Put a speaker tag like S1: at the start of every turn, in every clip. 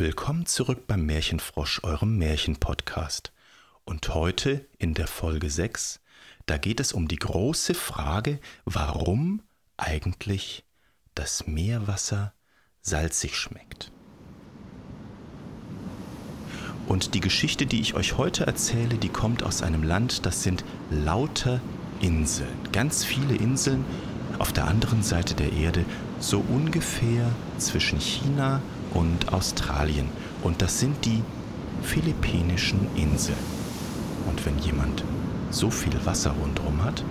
S1: Willkommen zurück beim Märchenfrosch, eurem Märchenpodcast. Und heute in der Folge 6, da geht es um die große Frage, warum eigentlich das Meerwasser salzig schmeckt. Und die Geschichte, die ich euch heute erzähle, die kommt aus einem Land, das sind lauter Inseln, ganz viele Inseln auf der anderen Seite der Erde, so ungefähr zwischen China und Australien. Und das sind die Philippinischen Inseln. Und wenn jemand so viel Wasser rundherum hat,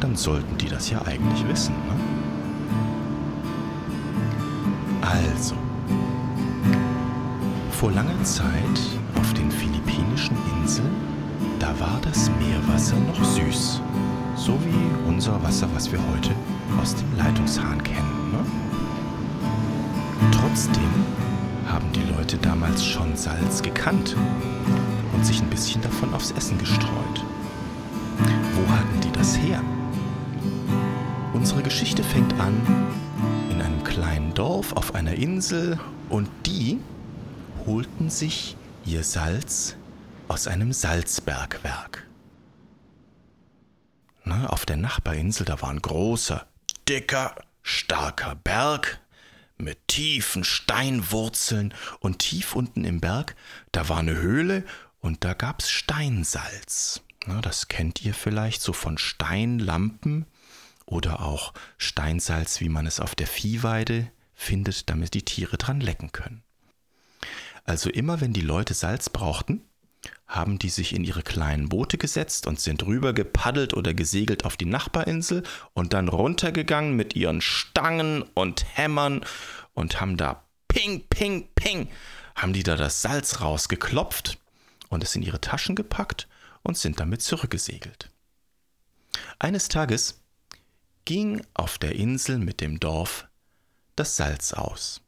S1: dann sollten die das ja eigentlich wissen. Ne? Also, vor langer Zeit auf den Philippinischen Inseln, da war das Meerwasser noch süß. So wie unser Wasser, was wir heute aus dem Leitungshahn kennen. Ne? Trotzdem haben die Leute damals schon Salz gekannt und sich ein bisschen davon aufs Essen gestreut. Wo hatten die das her? Unsere Geschichte fängt an in einem kleinen Dorf auf einer Insel und die holten sich ihr Salz aus einem Salzbergwerk. Na, auf der Nachbarinsel, da war ein großer, dicker, starker Berg mit tiefen Steinwurzeln und tief unten im Berg, da war eine Höhle und da gab's Steinsalz. Na, das kennt ihr vielleicht so von Steinlampen oder auch Steinsalz, wie man es auf der Viehweide findet, damit die Tiere dran lecken können. Also immer wenn die Leute Salz brauchten, haben die sich in ihre kleinen Boote gesetzt und sind rüber gepaddelt oder gesegelt auf die Nachbarinsel und dann runtergegangen mit ihren Stangen und Hämmern und haben da ping, ping, ping, haben die da das Salz rausgeklopft und es in ihre Taschen gepackt und sind damit zurückgesegelt. Eines Tages ging auf der Insel mit dem Dorf das Salz aus.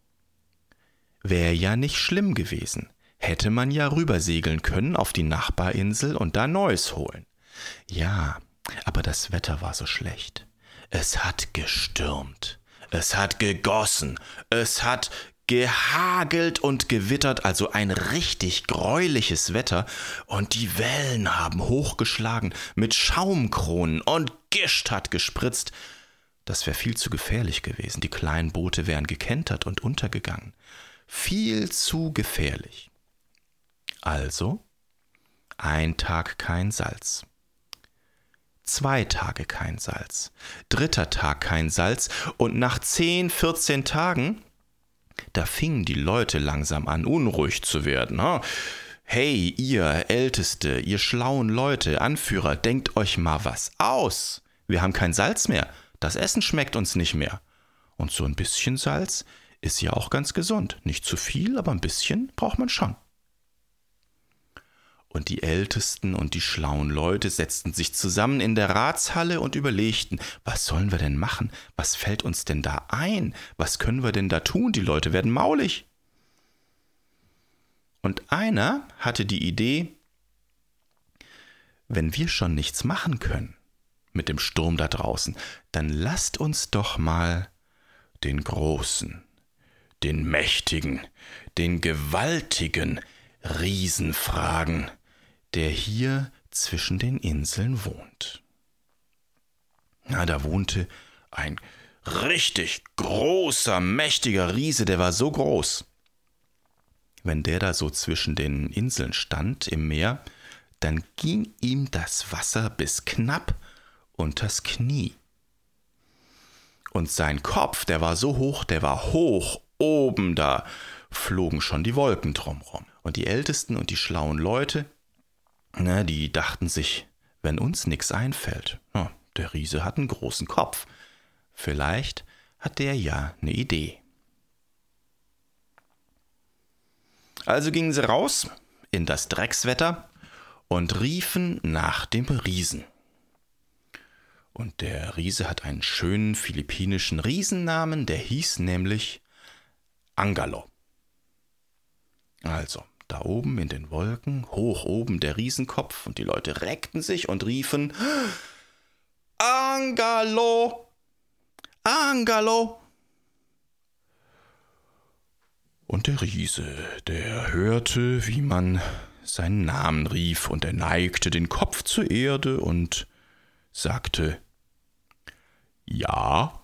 S1: Wäre ja nicht schlimm gewesen, hätte man ja rübersegeln können auf die Nachbarinsel und da Neues holen. Ja, aber das Wetter war so schlecht. Es hat gestürmt, es hat gegossen, es hat gehagelt und gewittert, also ein richtig greuliches Wetter, und die Wellen haben hochgeschlagen mit Schaumkronen und Gischt hat gespritzt. Das wäre viel zu gefährlich gewesen. Die kleinen Boote wären gekentert und untergegangen. Viel zu gefährlich. Also ein Tag kein Salz. Zwei Tage kein Salz. Dritter Tag kein Salz. Und nach zehn, vierzehn Tagen, da fingen die Leute langsam an, unruhig zu werden. Hey, ihr Älteste, ihr schlauen Leute, Anführer, denkt euch mal was aus. Wir haben kein Salz mehr. Das Essen schmeckt uns nicht mehr. Und so ein bisschen Salz ist ja auch ganz gesund. Nicht zu viel, aber ein bisschen braucht man schon. Und die Ältesten und die schlauen Leute setzten sich zusammen in der Ratshalle und überlegten, was sollen wir denn machen? Was fällt uns denn da ein? Was können wir denn da tun? Die Leute werden maulig. Und einer hatte die Idee, wenn wir schon nichts machen können mit dem Sturm da draußen, dann lasst uns doch mal den Großen, den Mächtigen, den Gewaltigen Riesen fragen, der hier zwischen den Inseln wohnt. Na, da wohnte ein richtig großer, mächtiger Riese, der war so groß. Wenn der da so zwischen den Inseln stand im Meer, dann ging ihm das Wasser bis knapp unters Knie. Und sein Kopf, der war so hoch, der war hoch oben, da flogen schon die Wolken drumrum. Und die Ältesten und die schlauen Leute, na, die dachten sich, wenn uns nichts einfällt, na, der Riese hat einen großen Kopf. Vielleicht hat der ja eine Idee. Also gingen sie raus in das Dreckswetter und riefen nach dem Riesen. Und der Riese hat einen schönen philippinischen Riesennamen, der hieß nämlich Angalo. Also, da oben in den Wolken, hoch oben der Riesenkopf, und die Leute reckten sich und riefen Angalo! Angalo! Und der Riese, der hörte, wie man seinen Namen rief, und er neigte den Kopf zur Erde und sagte Ja.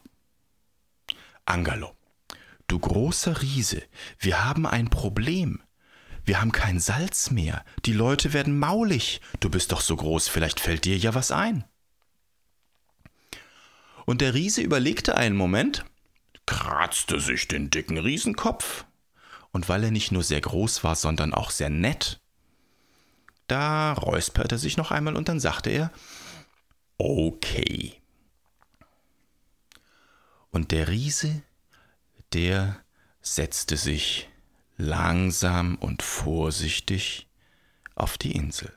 S1: Angelo, du großer Riese, wir haben ein Problem. Wir haben kein Salz mehr. Die Leute werden maulig. Du bist doch so groß, vielleicht fällt dir ja was ein. Und der Riese überlegte einen Moment, kratzte sich den dicken Riesenkopf, und weil er nicht nur sehr groß war, sondern auch sehr nett, da räusperte er sich noch einmal und dann sagte er, okay. Und der Riese, der setzte sich langsam und vorsichtig auf die Insel.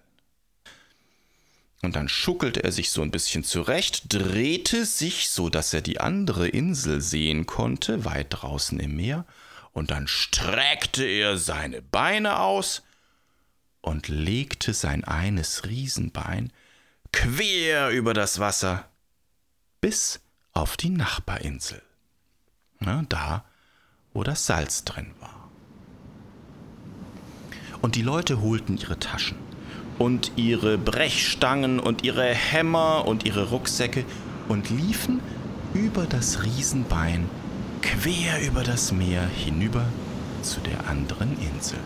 S1: Und dann schuckelte er sich so ein bisschen zurecht, drehte sich, so dass er die andere Insel sehen konnte, weit draußen im Meer, und dann streckte er seine Beine aus und legte sein eines Riesenbein quer über das Wasser bis auf die Nachbarinsel. Na, da, wo das Salz drin war. Und die Leute holten ihre Taschen und ihre Brechstangen und ihre Hämmer und ihre Rucksäcke und liefen über das Riesenbein quer über das Meer hinüber zu der anderen Insel.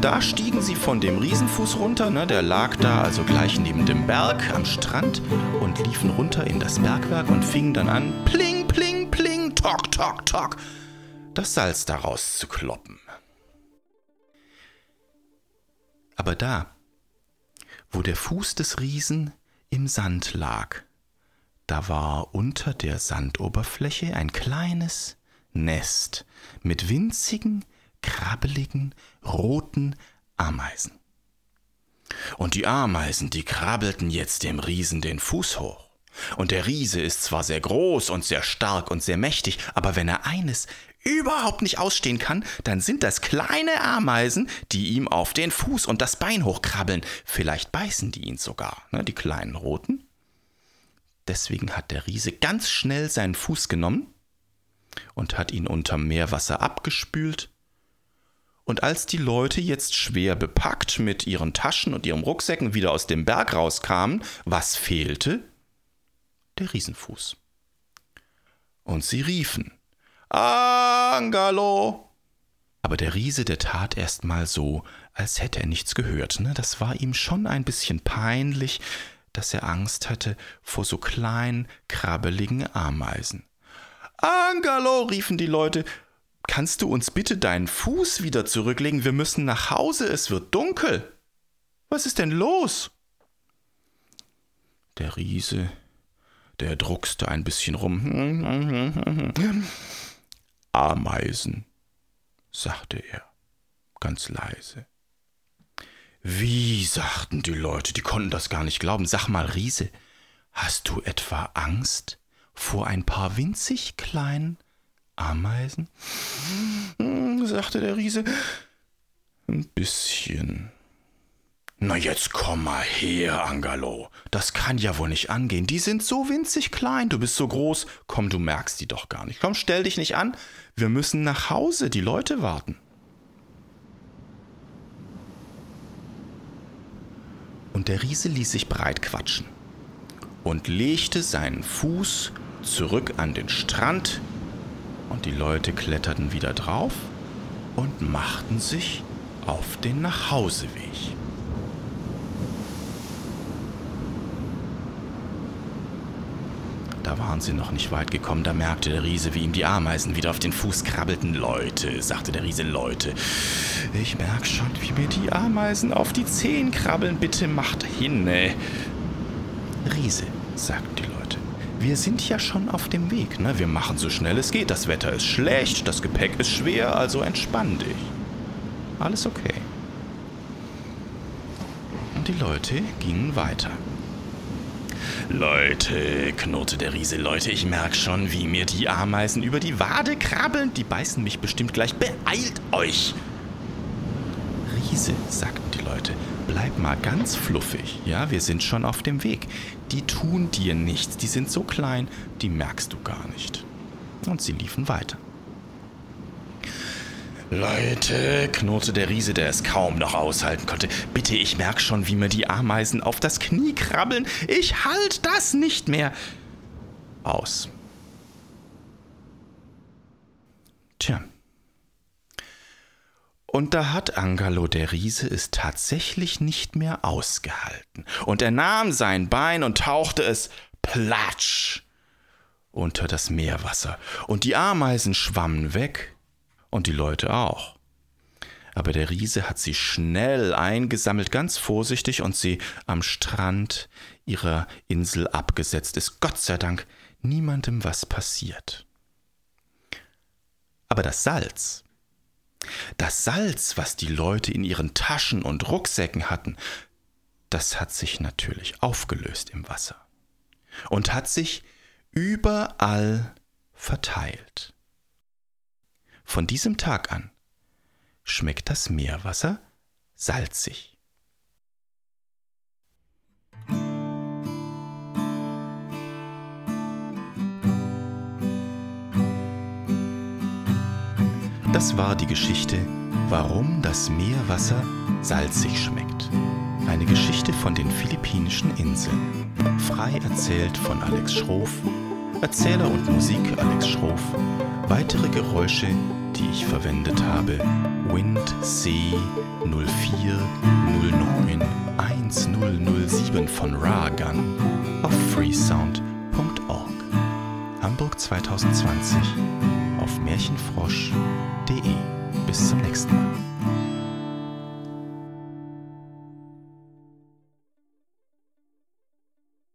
S1: Da stiegen sie von dem Riesenfuß runter, ne, der lag da also gleich neben dem Berg am Strand und liefen runter in das Bergwerk und fingen dann an, pling, pling, pling, tok, tok, tok, das Salz daraus zu kloppen. Aber da, wo der Fuß des Riesen im Sand lag, da war unter der Sandoberfläche ein kleines Nest mit winzigen, krabbeligen, roten Ameisen. Und die Ameisen, die krabbelten jetzt dem Riesen den Fuß hoch. Und der Riese ist zwar sehr groß und sehr stark und sehr mächtig, aber wenn er eines überhaupt nicht ausstehen kann, dann sind das kleine Ameisen, die ihm auf den Fuß und das Bein hochkrabbeln. Vielleicht beißen die ihn sogar, ne, die kleinen roten. Deswegen hat der Riese ganz schnell seinen Fuß genommen und hat ihn unter Meerwasser abgespült und als die Leute jetzt schwer bepackt mit ihren Taschen und ihren Rucksäcken wieder aus dem Berg rauskamen, was fehlte? Der Riesenfuß. Und sie riefen, Angalo! Aber der Riese, der tat erst mal so, als hätte er nichts gehört. Ne? Das war ihm schon ein bisschen peinlich, dass er Angst hatte vor so kleinen, krabbeligen Ameisen. Angalo, riefen die Leute, Kannst du uns bitte deinen Fuß wieder zurücklegen? Wir müssen nach Hause, es wird dunkel. Was ist denn los? Der Riese, der druckste ein bisschen rum. Ameisen, sagte er, ganz leise. Wie, sagten die Leute, die konnten das gar nicht glauben. Sag mal, Riese, hast du etwa Angst vor ein paar winzig kleinen Ameisen? Hm, sagte der Riese. Ein bisschen. Na jetzt komm mal her, Angalo. Das kann ja wohl nicht angehen. Die sind so winzig klein, du bist so groß. Komm, du merkst die doch gar nicht. Komm, stell dich nicht an. Wir müssen nach Hause, die Leute warten. Und der Riese ließ sich breit quatschen und legte seinen Fuß zurück an den Strand und die Leute kletterten wieder drauf und machten sich auf den Nachhauseweg. Da waren sie noch nicht weit gekommen, da merkte der Riese, wie ihm die Ameisen wieder auf den Fuß krabbelten. Leute, sagte der Riese, Leute, ich merk schon, wie mir die Ameisen auf die Zehen krabbeln. Bitte macht hin. Riese, sagten die Leute, wir sind ja schon auf dem Weg. Ne? Wir machen so schnell es geht. Das Wetter ist schlecht, das Gepäck ist schwer, also entspann dich. Alles okay. Und die Leute gingen weiter. Leute, knurrte der Riese, Leute, ich merk schon, wie mir die Ameisen über die Wade krabbeln. Die beißen mich bestimmt gleich. Beeilt euch! Riese, sagten die Leute, bleib mal ganz fluffig. Ja, wir sind schon auf dem Weg. Die tun dir nichts, die sind so klein, die merkst du gar nicht. Und sie liefen weiter. Leute, knurrte der Riese, der es kaum noch aushalten konnte. Bitte, ich merk schon, wie mir die Ameisen auf das Knie krabbeln. Ich halt das nicht mehr. Aus. Und da hat Angalo der Riese es tatsächlich nicht mehr ausgehalten. Und er nahm sein Bein und tauchte es platsch unter das Meerwasser. Und die Ameisen schwammen weg und die Leute auch. Aber der Riese hat sie schnell eingesammelt, ganz vorsichtig, und sie am Strand ihrer Insel abgesetzt. Ist Gott sei Dank niemandem was passiert. Aber das Salz, das Salz, was die Leute in ihren Taschen und Rucksäcken hatten, das hat sich natürlich aufgelöst im Wasser und hat sich überall verteilt. Von diesem Tag an schmeckt das Meerwasser salzig. Das war die Geschichte, warum das Meerwasser salzig schmeckt. Eine Geschichte von den philippinischen Inseln. Frei erzählt von Alex Schroff. Erzähler und Musik Alex Schroff. Weitere Geräusche die ich verwendet habe, Wind C 0409 1007 von Ragun auf freesound.org. Hamburg 2020 auf märchenfrosch.de. Bis zum nächsten Mal.